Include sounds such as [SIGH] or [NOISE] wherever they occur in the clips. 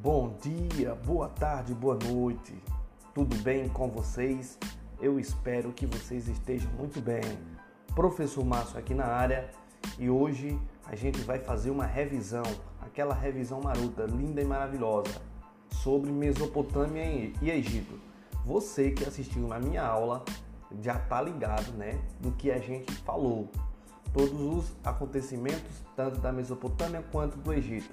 Bom dia, boa tarde, boa noite. Tudo bem com vocês? Eu espero que vocês estejam muito bem. Professor Márcio aqui na área e hoje a gente vai fazer uma revisão, aquela revisão marota, linda e maravilhosa, sobre Mesopotâmia e Egito. Você que assistiu na minha aula já tá ligado, né, do que a gente falou. Todos os acontecimentos, tanto da Mesopotâmia quanto do Egito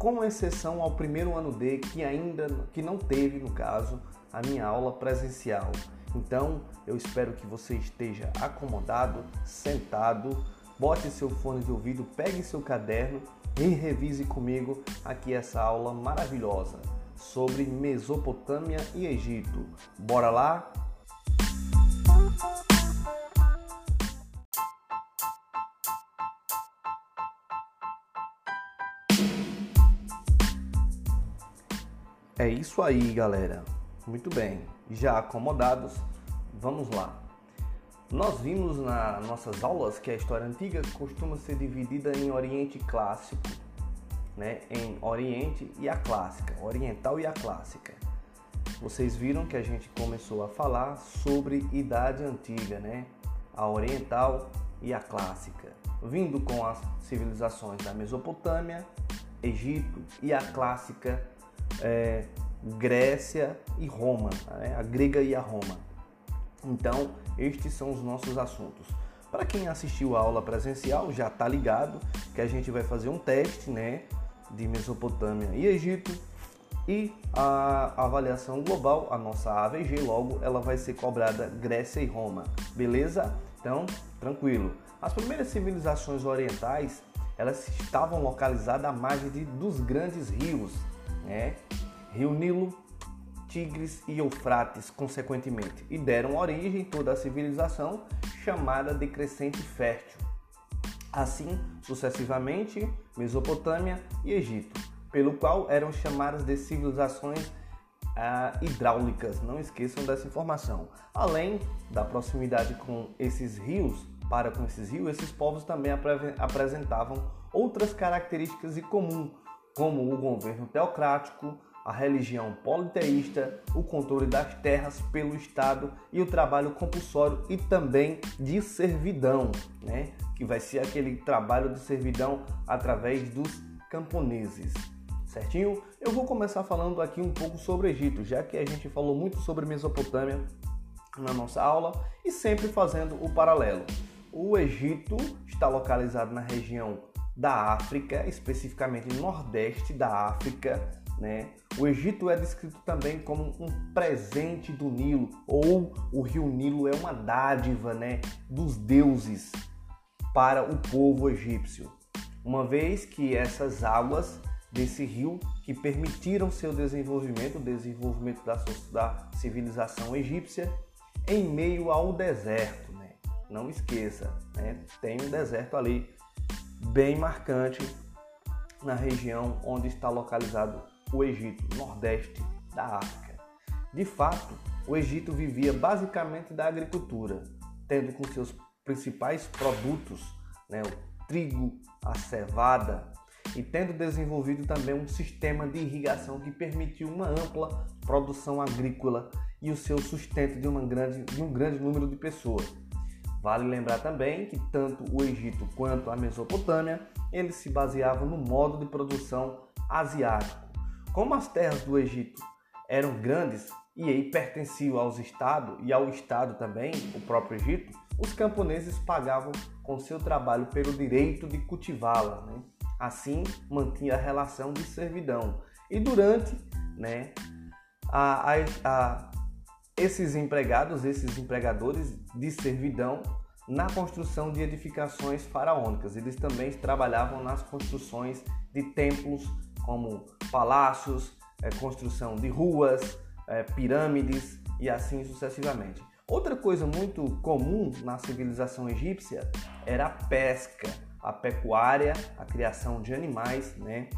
com exceção ao primeiro ano D, que ainda que não teve, no caso, a minha aula presencial. Então, eu espero que você esteja acomodado, sentado, bote seu fone de ouvido, pegue seu caderno e revise comigo aqui essa aula maravilhosa sobre Mesopotâmia e Egito. Bora lá? É isso aí, galera. Muito bem. Já acomodados, vamos lá. Nós vimos nas nossas aulas que a história antiga costuma ser dividida em Oriente Clássico, né? Em Oriente e a Clássica, Oriental e a Clássica. Vocês viram que a gente começou a falar sobre Idade Antiga, né? A Oriental e a Clássica, vindo com as civilizações da Mesopotâmia, Egito e a Clássica é, Grécia e Roma, né? a grega e a Roma. Então, estes são os nossos assuntos. Para quem assistiu a aula presencial, já está ligado que a gente vai fazer um teste né, de Mesopotâmia e Egito e a avaliação global, a nossa AVG, logo ela vai ser cobrada Grécia e Roma, beleza? Então, tranquilo. As primeiras civilizações orientais, elas estavam localizadas à margem de, dos grandes rios, né? Rio Nilo, Tigres e Eufrates, consequentemente, e deram origem toda a civilização chamada de Crescente Fértil. Assim, sucessivamente, Mesopotâmia e Egito, pelo qual eram chamadas de civilizações ah, hidráulicas. Não esqueçam dessa informação. Além da proximidade com esses rios, para com esses rios, esses povos também apresentavam outras características em comum, como o governo teocrático, a religião politeísta, o controle das terras pelo Estado e o trabalho compulsório e também de servidão, né? que vai ser aquele trabalho de servidão através dos camponeses. Certinho? Eu vou começar falando aqui um pouco sobre o Egito, já que a gente falou muito sobre Mesopotâmia na nossa aula e sempre fazendo o paralelo. O Egito está localizado na região da África, especificamente no nordeste da África, né? O Egito é descrito também como um presente do Nilo, ou o rio Nilo é uma dádiva né, dos deuses para o povo egípcio, uma vez que essas águas desse rio que permitiram seu desenvolvimento, o desenvolvimento da, da civilização egípcia em meio ao deserto. Né? Não esqueça, né? tem um deserto ali bem marcante na região onde está localizado o Egito, nordeste da África. De fato, o Egito vivia basicamente da agricultura, tendo com seus principais produtos né, o trigo, a cevada, e tendo desenvolvido também um sistema de irrigação que permitiu uma ampla produção agrícola e o seu sustento de, grande, de um grande número de pessoas. Vale lembrar também que tanto o Egito quanto a Mesopotâmia eles se baseavam no modo de produção asiático. Como as terras do Egito eram grandes e aí pertenciam aos estados e ao estado também, o próprio Egito, os camponeses pagavam com seu trabalho pelo direito de cultivá-la. Né? Assim, mantinha a relação de servidão. E durante né, a, a, a esses empregados, esses empregadores de servidão na construção de edificações faraônicas. Eles também trabalhavam nas construções de templos, como palácios, é, construção de ruas, é, pirâmides e assim sucessivamente. Outra coisa muito comum na civilização egípcia era a pesca, a pecuária, a criação de animais, né?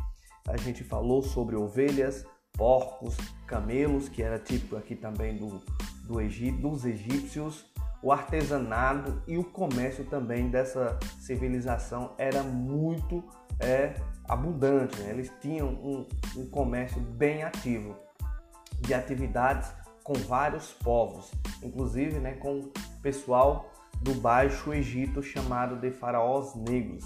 A gente falou sobre ovelhas, porcos, camelos, que era típico aqui também do, do Egito, dos egípcios, o artesanato e o comércio também dessa civilização era muito é abundante, né? eles tinham um, um comércio bem ativo de atividades com vários povos, inclusive né, com pessoal do Baixo Egito chamado de faraós negros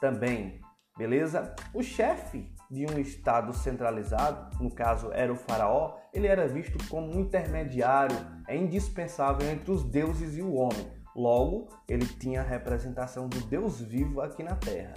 também, beleza? O chefe de um estado centralizado, no caso era o faraó, ele era visto como um intermediário, é indispensável entre os deuses e o homem. Logo, ele tinha a representação do Deus vivo aqui na Terra.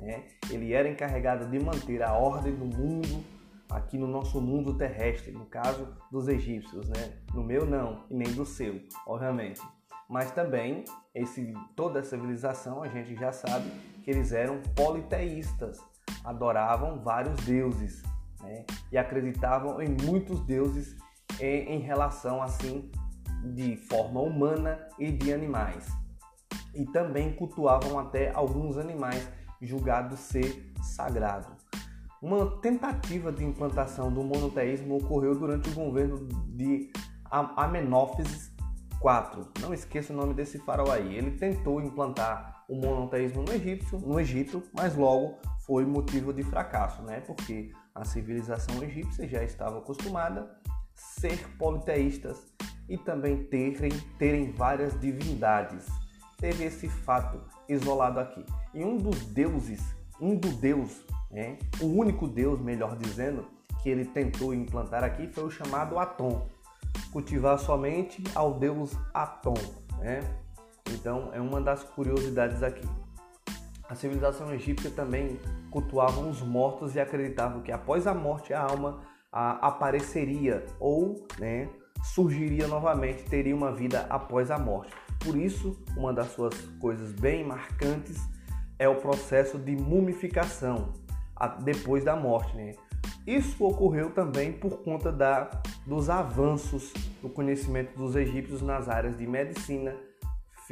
Né? Ele era encarregado de manter a ordem do mundo aqui no nosso mundo terrestre, no caso dos egípcios, né? No meu não, e nem do seu, obviamente. Mas também esse toda a civilização a gente já sabe que eles eram politeístas, adoravam vários deuses, né? E acreditavam em muitos deuses em, em relação assim de forma humana e de animais. E também cultuavam até alguns animais julgados ser sagrado. Uma tentativa de implantação do monoteísmo ocorreu durante o governo de Amenófis IV. Não esqueça o nome desse faraó aí. Ele tentou implantar o monoteísmo no Egito, no Egito, mas logo foi motivo de fracasso, né? Porque a civilização egípcia já estava acostumada a ser politeístas e também terem, terem várias divindades. Teve esse fato isolado aqui. E um dos deuses, um do deus, né? o único deus, melhor dizendo, que ele tentou implantar aqui foi o chamado Atom. Cultivar somente ao deus Atom. Né? Então é uma das curiosidades aqui. A civilização egípcia também cultuava os mortos e acreditavam que após a morte a alma a, apareceria ou né, surgiria novamente, teria uma vida após a morte. Por isso, uma das suas coisas bem marcantes é o processo de mumificação depois da morte. Né? Isso ocorreu também por conta da, dos avanços no conhecimento dos egípcios nas áreas de medicina,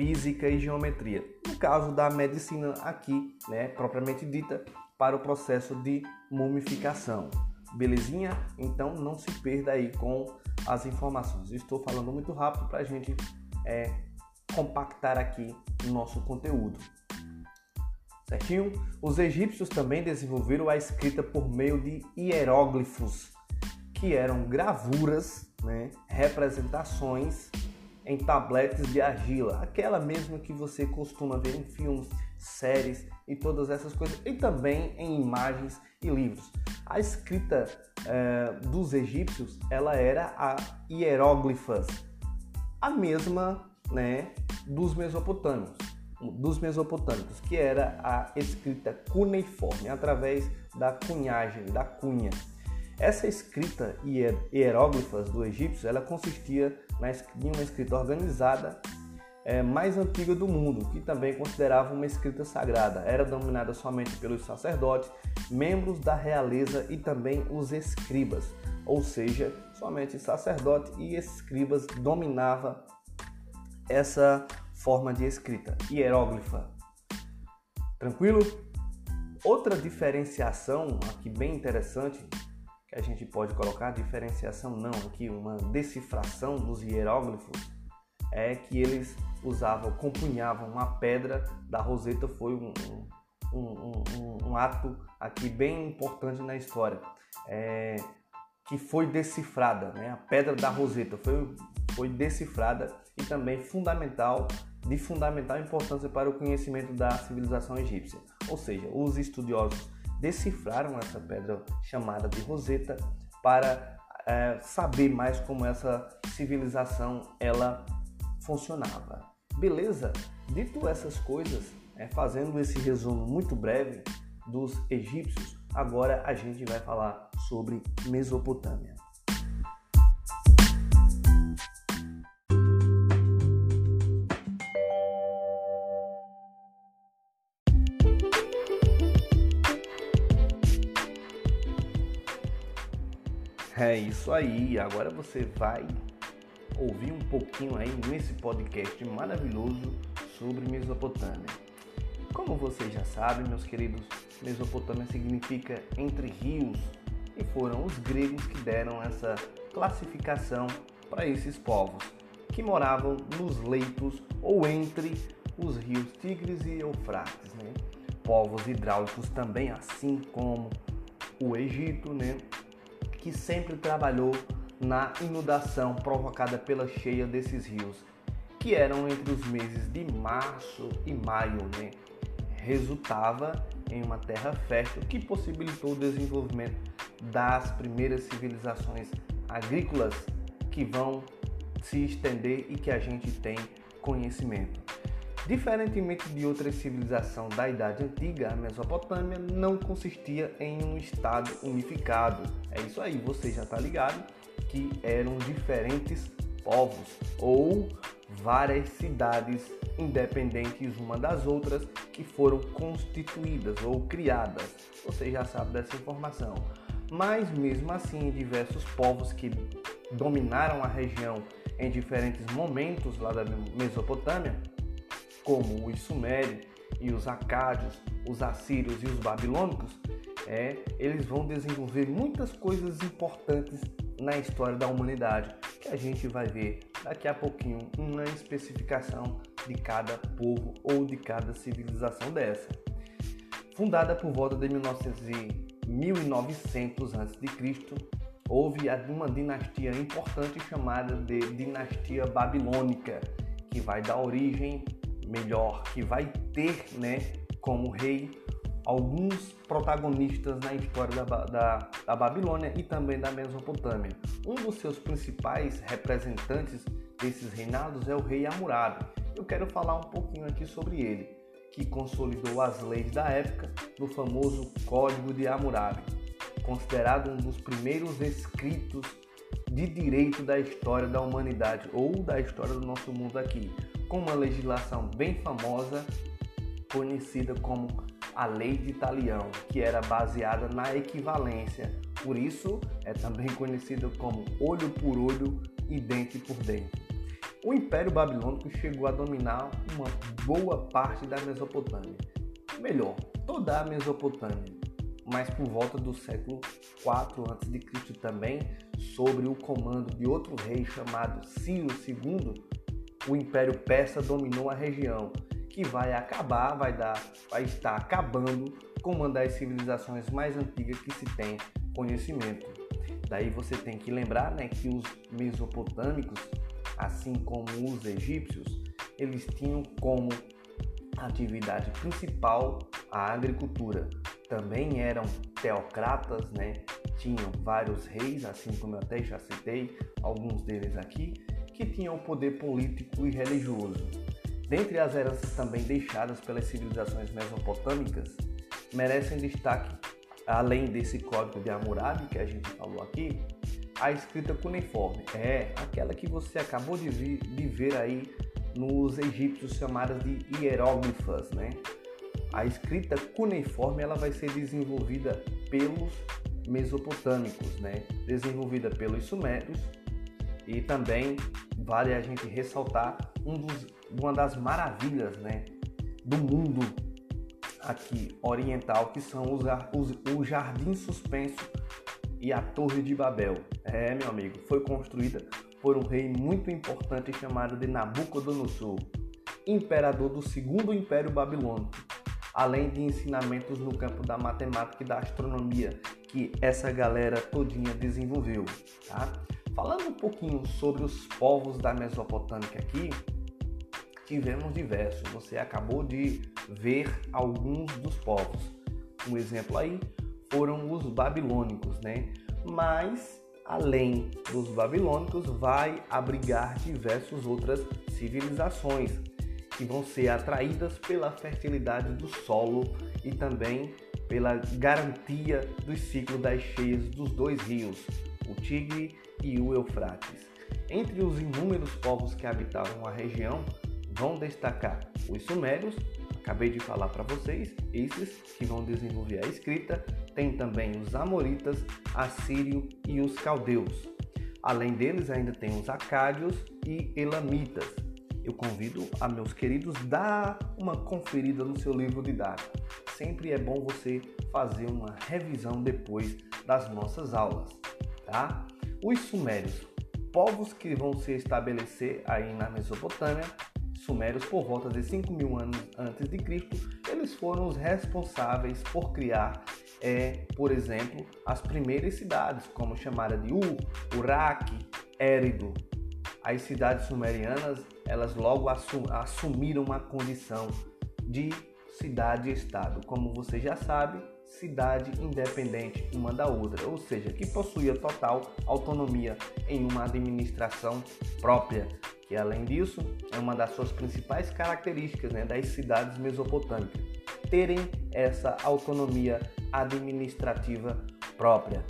física e geometria. No caso da medicina aqui, né, propriamente dita, para o processo de mumificação. Belezinha? Então não se perda aí com as informações. Estou falando muito rápido para a gente é, compactar aqui o nosso conteúdo. Certinho? Os egípcios também desenvolveram a escrita por meio de hieróglifos, que eram gravuras, né, representações em tabletes de argila, aquela mesma que você costuma ver em filmes, séries e todas essas coisas, e também em imagens e livros. A escrita é, dos egípcios ela era a hieróglifas, a mesma né, dos mesopotâmios, dos mesopotâmicos, que era a escrita cuneiforme, através da cunhagem, da cunha. Essa escrita hieróglifas do egípcio, ela consistia em uma escrita organizada é, mais antiga do mundo, que também considerava uma escrita sagrada. Era dominada somente pelos sacerdotes, membros da realeza e também os escribas, ou seja, somente sacerdote e escribas dominava essa forma de escrita, hieróglifa. Tranquilo? Outra diferenciação aqui bem interessante que a gente pode colocar, diferenciação não, aqui uma decifração dos hieróglifos é que eles usavam, compunhavam uma pedra da Roseta, foi um, um, um, um ato aqui bem importante na história, é, que foi decifrada, né? a pedra da Roseta foi, foi decifrada e também fundamental, de fundamental importância para o conhecimento da civilização egípcia. Ou seja, os estudiosos decifraram essa pedra chamada de Roseta para é, saber mais como essa civilização ela funcionava. Beleza? Dito essas coisas, é, fazendo esse resumo muito breve dos egípcios, agora a gente vai falar sobre Mesopotâmia. É isso aí, agora você vai ouvir um pouquinho aí nesse podcast maravilhoso sobre Mesopotâmia. Como vocês já sabem, meus queridos, Mesopotâmia significa entre rios e foram os gregos que deram essa classificação para esses povos que moravam nos leitos ou entre os rios Tigres e Eufrates. Né? povos hidráulicos também, assim como o Egito, né? Que sempre trabalhou na inundação provocada pela cheia desses rios, que eram entre os meses de março e maio, né? resultava em uma terra fértil que possibilitou o desenvolvimento das primeiras civilizações agrícolas que vão se estender e que a gente tem conhecimento. Diferentemente de outra civilização da Idade Antiga, a Mesopotâmia não consistia em um estado unificado. É isso aí, você já está ligado que eram diferentes povos ou várias cidades independentes uma das outras que foram constituídas ou criadas. Você já sabe dessa informação. Mas mesmo assim, diversos povos que dominaram a região em diferentes momentos lá da Mesopotâmia, como os sumérios e os acádios, os assírios e os babilônicos, é, eles vão desenvolver muitas coisas importantes na história da humanidade, que a gente vai ver daqui a pouquinho uma especificação de cada povo ou de cada civilização dessa. Fundada por volta de 1900 a.C., houve uma dinastia importante chamada de dinastia babilônica, que vai dar origem melhor, que vai ter né, como rei alguns protagonistas na história da, da, da, Babilônia e também da Mesopotâmia. Um dos seus principais representantes desses reinados é o rei Hammurabi. Eu quero falar um pouquinho aqui sobre ele, que consolidou as leis da época no famoso Código de Hammurabi, considerado um dos primeiros escritos de direito da história da humanidade ou da história do nosso mundo aqui, com uma legislação bem famosa, conhecida como a Lei de Italião, que era baseada na equivalência. Por isso, é também conhecido como olho por olho e dente por dente. O Império Babilônico chegou a dominar uma boa parte da Mesopotâmia. Melhor, toda a Mesopotâmia, mas por volta do século 4 a.C. também, sobre o comando de outro rei chamado Ciro II, o Império Persa dominou a região, que vai acabar, vai dar, vai estar acabando com uma das civilizações mais antigas que se tem conhecimento. Daí você tem que lembrar, né, que os mesopotâmicos, assim como os egípcios, eles tinham como atividade principal a agricultura. Também eram teocratas, né? Tinham vários reis, assim como eu até já citei alguns deles aqui, que tinham poder político e religioso. Dentre as heranças também deixadas pelas civilizações mesopotâmicas, merecem destaque, além desse código de Hammurabi que a gente falou aqui, a escrita cuneiforme. É aquela que você acabou de, de ver aí nos egípcios chamadas de hieróglifas, né? A escrita cuneiforme ela vai ser desenvolvida pelos mesopotâmicos, né? Desenvolvida pelos sumérios e também vale a gente ressaltar um dos, uma das maravilhas né, do mundo aqui oriental, que são os, os, o Jardim Suspenso e a Torre de Babel. É, meu amigo, foi construída por um rei muito importante chamado de Nabucodonosor, imperador do segundo império babilônico, além de ensinamentos no campo da matemática e da astronomia que essa galera todinha desenvolveu, tá? Falando um pouquinho sobre os povos da Mesopotâmia aqui, tivemos diversos. Você acabou de ver alguns dos povos. Um exemplo aí foram os babilônicos, né? Mas além dos babilônicos, vai abrigar diversas outras civilizações que vão ser atraídas pela fertilidade do solo e também pela garantia do ciclo das cheias dos dois rios, o Tigre e o Eufrates. Entre os inúmeros povos que habitavam a região, vão destacar os Sumérios, acabei de falar para vocês, esses que vão desenvolver a escrita, tem também os Amoritas, Assírio e os Caldeus. Além deles, ainda tem os Acádios e Elamitas. Eu convido a meus queridos dar uma conferida no seu livro didático. Sempre é bom você fazer uma revisão depois das nossas aulas, tá? Os sumérios, povos que vão se estabelecer aí na Mesopotâmia, sumérios por volta de 5 mil anos antes de Cristo, eles foram os responsáveis por criar, é, por exemplo, as primeiras cidades, como chamada de Ur, Uruk, Érido. As cidades sumerianas, elas logo assumiram uma condição de cidade-estado. Como você já sabe, cidade independente uma da outra, ou seja, que possuía total autonomia em uma administração própria, que além disso é uma das suas principais características né, das cidades mesopotâmicas, terem essa autonomia administrativa própria.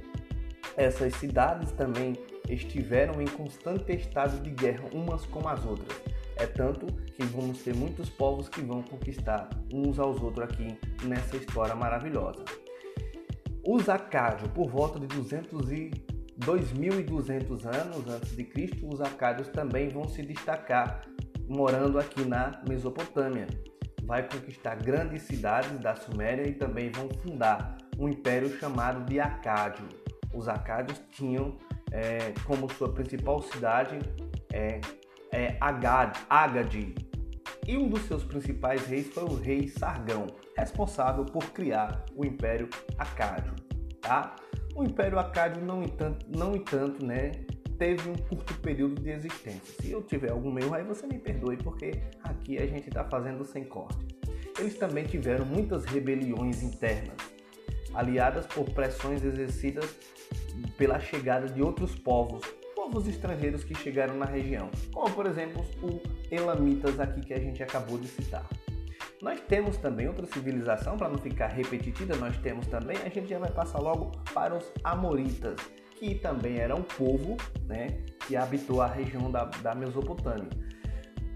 Essas cidades também estiveram em constante estado de guerra umas com as outras. É tanto que vamos ter muitos povos que vão conquistar uns aos outros aqui nessa história maravilhosa. Os acádios, por volta de 200 e 2200 anos antes de Cristo, os acádios também vão se destacar morando aqui na Mesopotâmia. Vai conquistar grandes cidades da Suméria e também vão fundar um império chamado de Acádio. Os acádios tinham é, como sua principal cidade é, é Agad, Agadi. E um dos seus principais reis foi o rei Sargão, responsável por criar o Império Acádio. Tá? O Império Acádio, não entanto, não entanto né, teve um curto período de existência. Se eu tiver algum erro aí, você me perdoe, porque aqui a gente está fazendo sem corte. Eles também tiveram muitas rebeliões internas, aliadas por pressões exercidas pela chegada de outros povos povos estrangeiros que chegaram na região, como por exemplo os Elamitas aqui que a gente acabou de citar. Nós temos também outra civilização, para não ficar repetitiva, nós temos também, a gente já vai passar logo para os Amoritas, que também era um povo né, que habitou a região da, da Mesopotâmia.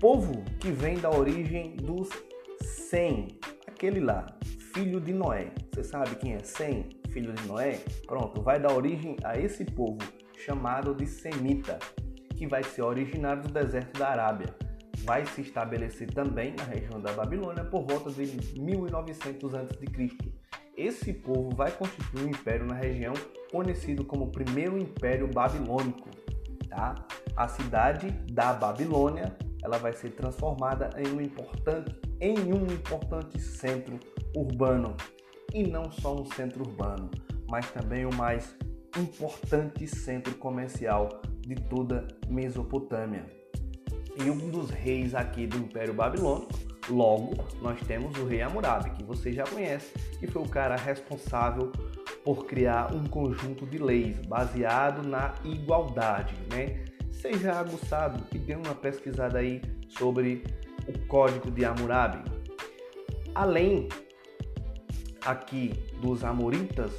Povo que vem da origem dos Sem, aquele lá, filho de Noé. Você sabe quem é Sem, filho de Noé? Pronto, vai dar origem a esse povo chamado de Semita, que vai ser originário do deserto da Arábia. Vai se estabelecer também na região da Babilônia por volta de 1900 a.C. Esse povo vai constituir um império na região conhecido como Primeiro Império Babilônico. Tá? A cidade da Babilônia ela vai ser transformada em um importante, em um importante centro urbano e não só um centro urbano, mas também o mais importante centro comercial de toda Mesopotâmia. E um dos reis aqui do Império Babilônico, logo, nós temos o rei Hammurabi, que você já conhece, que foi o cara responsável por criar um conjunto de leis baseado na igualdade, né? Seja aguçado e dê uma pesquisada aí sobre o Código de Hammurabi. Além aqui dos Amoritas,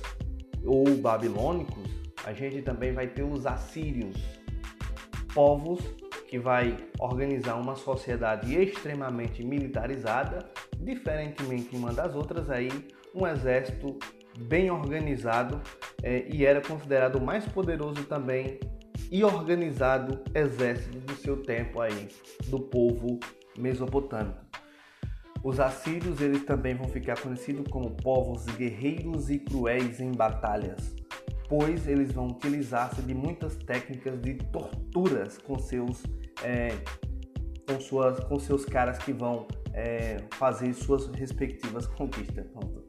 ou babilônicos, a gente também vai ter os assírios, povos que vai organizar uma sociedade extremamente militarizada, diferentemente uma das outras aí, um exército bem organizado é, e era considerado o mais poderoso também e organizado exército do seu tempo aí, do povo mesopotâmico. Os assírios eles também vão ficar conhecidos como povos guerreiros e cruéis em batalhas, pois eles vão utilizar-se de muitas técnicas de torturas com seus, é, com suas, com seus caras que vão é, fazer suas respectivas conquistas. Pronto.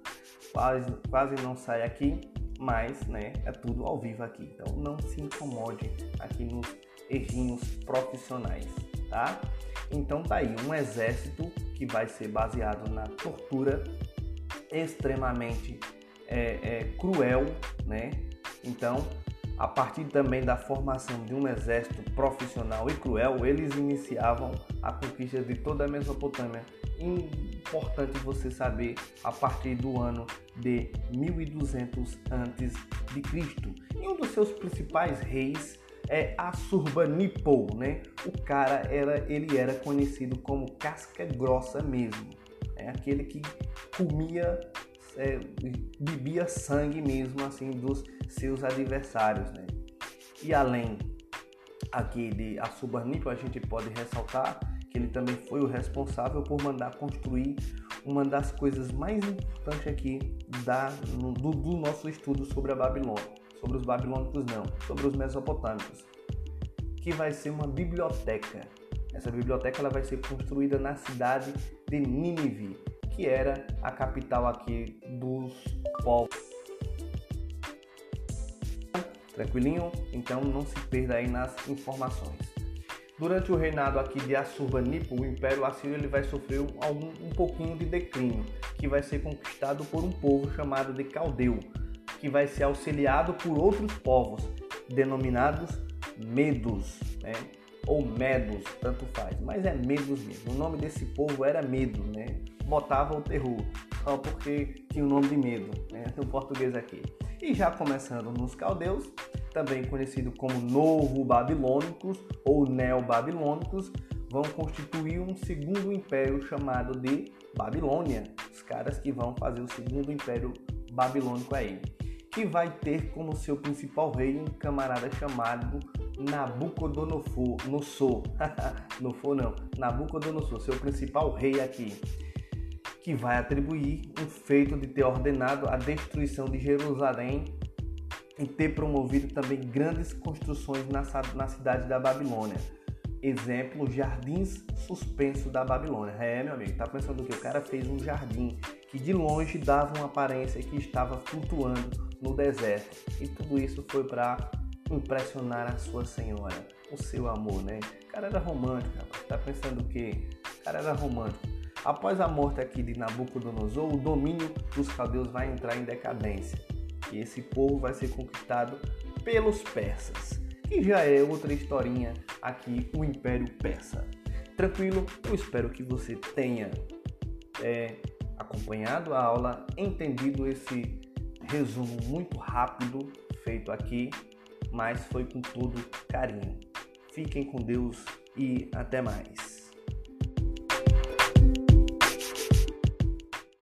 Quase, quase não sai aqui, mas né, é tudo ao vivo aqui. Então não se incomode aqui nos errinhos profissionais, tá? Então tá aí, um exército que vai ser baseado na tortura extremamente é, é, cruel, né? Então, a partir também da formação de um exército profissional e cruel, eles iniciavam a conquista de toda a Mesopotâmia. Importante você saber a partir do ano de 1200 antes de Cristo. E um dos seus principais reis é Assurbanipal, né? O cara era, ele era conhecido como casca grossa mesmo, é aquele que comia, é, bebia sangue mesmo assim dos seus adversários, né? E além aqui de Assurbanipal, a gente pode ressaltar que ele também foi o responsável por mandar construir uma das coisas mais importantes aqui da, do, do nosso estudo sobre a Babilônia sobre os babilônicos não, sobre os mesopotâmicos, que vai ser uma biblioteca. Essa biblioteca ela vai ser construída na cidade de Nínive, que era a capital aqui dos povos. Tranquilinho? Então não se perda aí nas informações. Durante o reinado aqui de Assurbanipal, o Império Assírio ele vai sofrer um, um pouquinho de declínio, que vai ser conquistado por um povo chamado de Caldeu, que vai ser auxiliado por outros povos, denominados Medos, né? ou Medos, tanto faz, mas é Medos mesmo. O nome desse povo era Medo, né? Botava o terror, só porque tinha o nome de medo, né? no português aqui. E já começando nos caldeus, também conhecido como Novo Babilônicos ou Neo-Babilônicos, vão constituir um segundo império chamado de Babilônia. Os caras que vão fazer o segundo império babilônico aí que vai ter como seu principal rei um camarada chamado Nabucodonosor, Nofor [LAUGHS] não, Nabucodonosor, seu principal rei aqui, que vai atribuir um feito de ter ordenado a destruição de Jerusalém e ter promovido também grandes construções na cidade da Babilônia. Exemplo, jardins suspensos da Babilônia. É, meu amigo, tá pensando que o cara fez um jardim que de longe dava uma aparência que estava flutuando no deserto. E tudo isso foi para impressionar a sua senhora, o seu amor, né? O cara era romântico, rapaz. Tá pensando o quê? O cara era romântico. Após a morte aqui de Nabucodonosor, o domínio dos caldeus vai entrar em decadência. E esse povo vai ser conquistado pelos persas, que já é outra historinha aqui, o Império Persa. Tranquilo? Eu espero que você tenha é, acompanhado a aula, entendido esse resumo muito rápido feito aqui, mas foi com todo carinho. Fiquem com Deus e até mais.